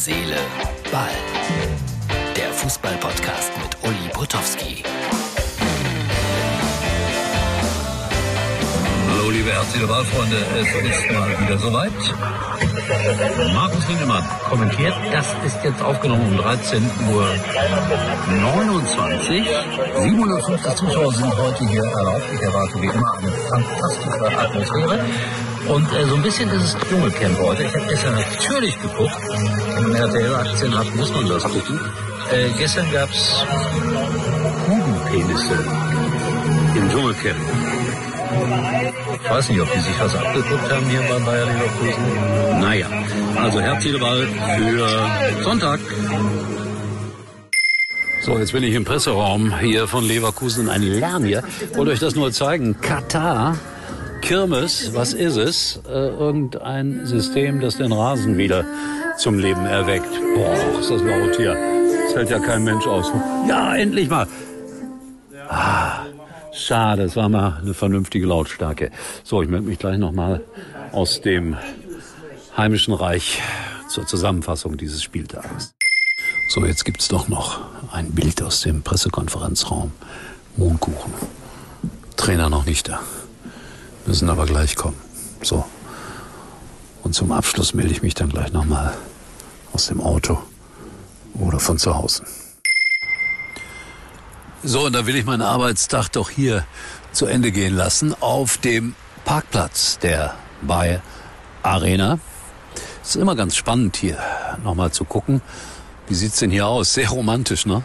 Seele, Ball. Der Fußball-Podcast mit Uli Potowski. Hallo, liebe herzliche Wahlfreunde, es ist mal wieder soweit. Markus Lindemann kommentiert, das ist jetzt aufgenommen um 13.29 Uhr. 750 Zuschauer sind heute hier erlaubt. Ich erwarte wie immer eine fantastische Atmosphäre. Und äh, so ein bisschen ist es Dschungelcamp heute. Ich habe gestern natürlich geguckt. Wenn man RTL-Aktien hat, muss man das gucken. Äh, gestern gab es Hugenpenisse im Dschungelcamp. Ich weiß nicht, ob die sich was abgeguckt haben hier bei Bayer Leverkusen. Naja, also herzliche Wahl für Sonntag. So, jetzt bin ich im Presseraum hier von Leverkusen. Ein Lärm hier. Wollte euch das nur zeigen. Katar, Kirmes, was ist es? Äh, irgendein System, das den Rasen wieder zum Leben erweckt. Boah, ist das laut hier. Das hält ja kein Mensch aus. Ja, endlich mal. Ah. Schade, es war mal eine vernünftige Lautstärke. So, ich melde mich gleich nochmal aus dem heimischen Reich zur Zusammenfassung dieses Spieltages. So, jetzt gibt's doch noch ein Bild aus dem Pressekonferenzraum. Mohnkuchen. Trainer noch nicht da. Müssen aber gleich kommen. So. Und zum Abschluss melde ich mich dann gleich nochmal aus dem Auto oder von zu Hause. So, und da will ich meinen Arbeitstag doch hier zu Ende gehen lassen auf dem Parkplatz der Bay Arena. Es ist immer ganz spannend hier nochmal zu gucken. Wie sieht's denn hier aus? Sehr romantisch, ne?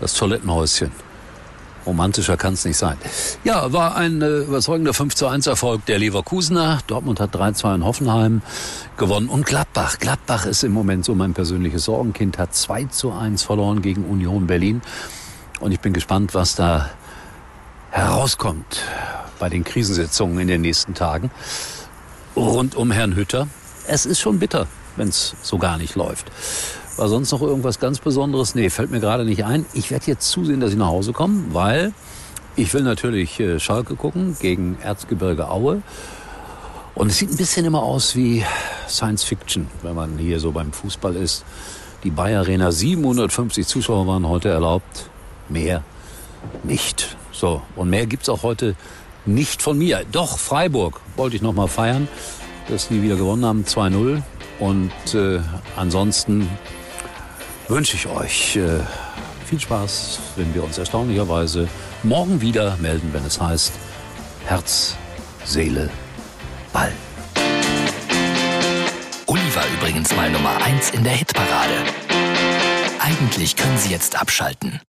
Das Toilettenhäuschen. Romantischer kann es nicht sein. Ja, war ein äh, überzeugender 5 zu 1 Erfolg der Leverkusener. Dortmund hat 3-2 in Hoffenheim gewonnen. Und Gladbach. Gladbach ist im Moment so mein persönliches Sorgenkind, hat 2 zu 1 verloren gegen Union Berlin. Und ich bin gespannt, was da herauskommt bei den Krisensitzungen in den nächsten Tagen rund um Herrn Hütter. Es ist schon bitter, wenn es so gar nicht läuft. War sonst noch irgendwas ganz Besonderes? Nee, fällt mir gerade nicht ein. Ich werde jetzt zusehen, dass ich nach Hause komme, weil ich will natürlich äh, Schalke gucken gegen Erzgebirge Aue. Und es sieht ein bisschen immer aus wie Science Fiction, wenn man hier so beim Fußball ist. Die Bayer Arena, 750 Zuschauer waren heute erlaubt. Mehr nicht. So, und mehr gibt's auch heute nicht von mir. Doch, Freiburg wollte ich noch mal feiern, dass die wieder gewonnen haben, 2-0. Und äh, ansonsten wünsche ich euch äh, viel Spaß, wenn wir uns erstaunlicherweise morgen wieder melden, wenn es heißt Herz, Seele, Ball. Uli war übrigens mal Nummer 1 in der Hitparade. Eigentlich können Sie jetzt abschalten.